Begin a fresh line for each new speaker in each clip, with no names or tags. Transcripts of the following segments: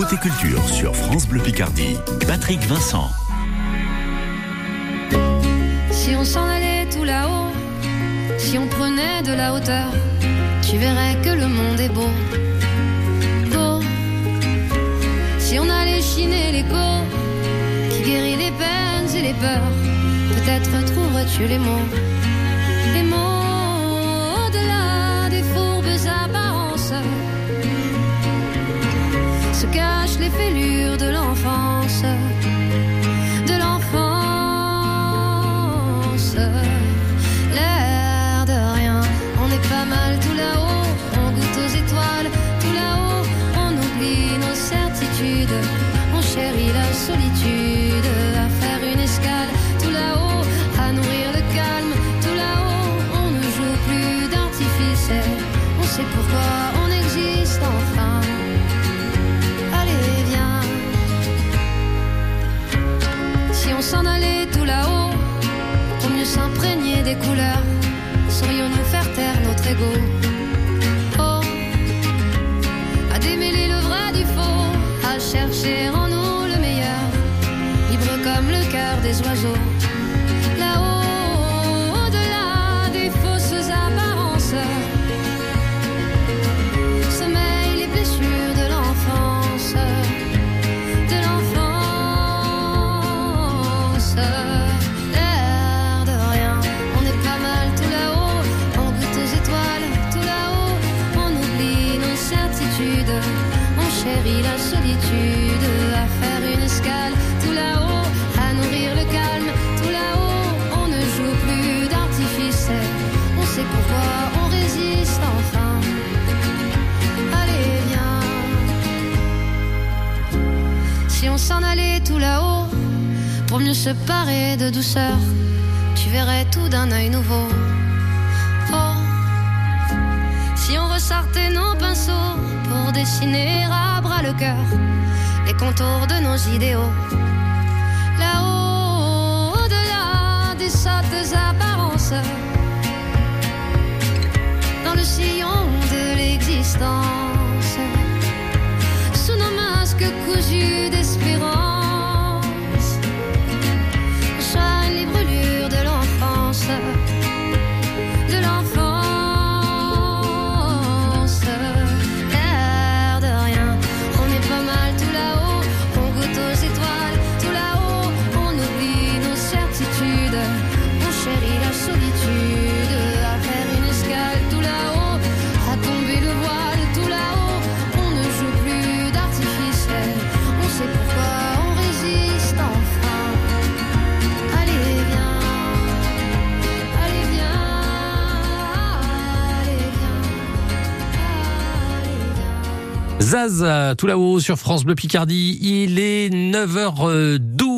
Côté culture sur France Bleu Picardie, Patrick Vincent.
Si on s'en allait tout là-haut, si on prenait de la hauteur, tu verrais que le monde est beau. Beau. Si on allait chiner l'écho, qui guérit les peines et les peurs, peut-être trouverais-tu les mots. Les mots au-delà des se cachent les fêlures de l'enfance. De l'enfance. L'air de rien, on est pas mal tout là-haut. On goûte aux étoiles, tout là-haut. On oublie nos certitudes. On chérit la solitude. À faire une escale, tout là-haut. À nourrir le calme, tout là-haut. On ne joue plus d'artifice. On sait pourquoi on existe enfin. S'en allait tout là-haut, pour mieux s'imprégner des couleurs, saurions-nous faire taire notre ego. Oh, à démêler le vrai du faux, à chercher en nous le meilleur, libre comme le cœur des oiseaux. Là-haut, On chérit la solitude. À faire une escale, tout là-haut. À nourrir le calme, tout là-haut. On ne joue plus d'artifice. On sait pourquoi on résiste enfin. Allez, viens. Si on s'en allait tout là-haut, pour mieux se parer de douceur, tu verrais tout d'un œil nouveau. Oh, si on ressortait nos pinceaux pour dessiner à bras le cœur les contours de nos idéaux. Là-haut, au-delà des sottes apparences, dans le sillon de l'existence sous nos masques cousus d'espérance.
Zaz, tout là-haut sur France Bleu Picardie. Il est 9h12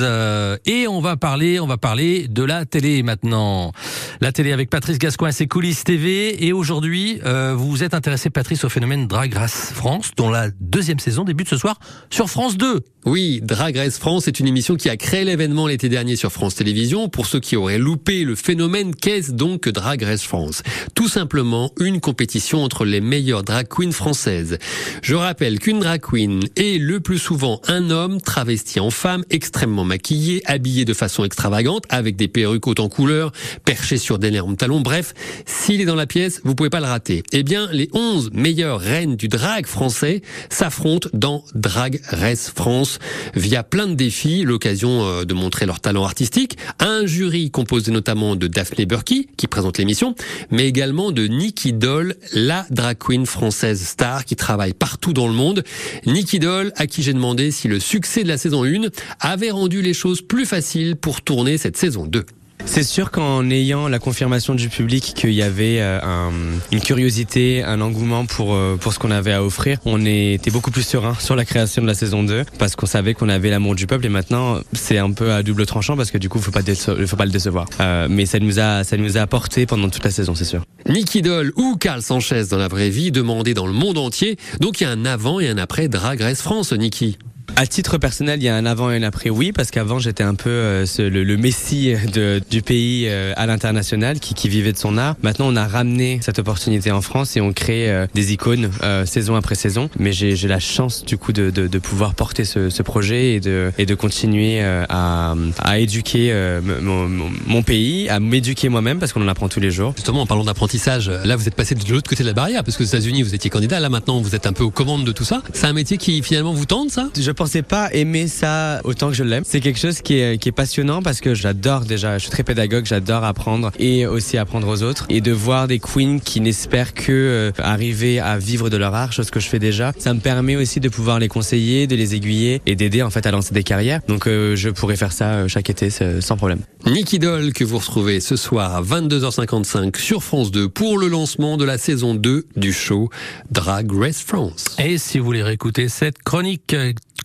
euh, et on va parler, on va parler de la télé maintenant. La télé avec Patrice Gascoin ses coulisses TV. Et aujourd'hui, euh, vous vous êtes intéressé, Patrice, au phénomène Drag Race France, dont la deuxième saison débute ce soir sur France 2.
Oui, Drag Race France est une émission qui a créé l'événement l'été dernier sur France Télévisions. Pour ceux qui auraient loupé le phénomène, qu'est-ce donc Drag Race France? Tout simplement une compétition entre les meilleures drag queens françaises. Je rappelle qu'une drag queen est le plus souvent un homme travesti en femme, extrêmement maquillé, habillé de façon extravagante, avec des perruques hautes en couleur, perché sur d'énormes talons. Bref, s'il est dans la pièce, vous pouvez pas le rater. Eh bien, les 11 meilleures reines du drag français s'affrontent dans Drag Race France via plein de défis, l'occasion euh, de montrer leur talent artistique, un jury composé notamment de Daphné Burki, qui présente l'émission, mais également de Nikki Doll, la drag queen française star qui travaille partout dans le monde. Nikki Doll, à qui j'ai demandé si le succès de la saison 1 avait rendu les choses plus faciles pour tourner cette saison 2.
C'est sûr qu'en ayant la confirmation du public qu'il y avait euh, un- une curiosité, un engouement pour, euh, pour ce qu'on avait à offrir, on était beaucoup plus serein sur la création de la saison 2 parce qu'on savait qu'on avait l'amour du peuple et maintenant c'est un peu à double tranchant parce que du coup faut pas faut pas le décevoir. Euh, mais ça nous a ça nous a apporté pendant toute la saison, c'est sûr.
Nicky Doll ou Carl Sanchez dans la vraie vie, demandé dans le monde entier. Donc il y a un avant et un après Drag Race France, Nicky.
À titre personnel, il y a un avant et un après, oui, parce qu'avant j'étais un peu euh, ce- le, le messie de, du pays euh, à l'international qui, qui vivait de son art. Maintenant, on a ramené cette opportunité en France et on crée euh, des icônes euh, saison après saison. Mais j'ai j'ai la chance du coup de, de, de pouvoir porter ce, ce projet et de, et de continuer euh, à, à éduquer euh, mon, mon- mon pays, à m'éduquer moi-même parce qu'on en apprend tous les jours.
Justement, en parlant d'apprentissage, là vous êtes passé de l'autre côté de la barrière, parce que aux États-Unis vous étiez candidat, là maintenant vous êtes un peu aux commandes de tout ça. C'est un métier qui finalement vous tente, ça?
Je pensais pas aimer ça autant que je l'aime. C'est quelque chose qui est, qui est passionnant parce que j'adore déjà, je suis très pédagogue, j'adore apprendre et aussi apprendre aux autres. Et de voir des queens qui n'espèrent que euh, arriver à vivre de leur art, chose que je fais déjà, ça me permet aussi de pouvoir les conseiller, de les aiguiller et d'aider en fait à lancer des carrières. Donc euh, je pourrais faire ça euh, chaque été sans problème.
Nicky Doll que vous retrouvez ce soir à 22h55 sur France 2 pour le lancement de la saison 2 du show Drag Race France.
Et si vous voulez réécouter cette chronique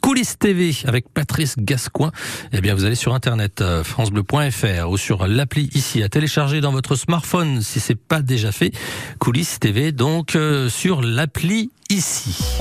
Coulisses TV avec Patrice Gascoin, eh bien vous allez sur internet euh, francebleu.fr ou sur l'appli ici à télécharger dans votre smartphone si c'est pas déjà fait. Coulisses TV donc euh, sur l'appli ici.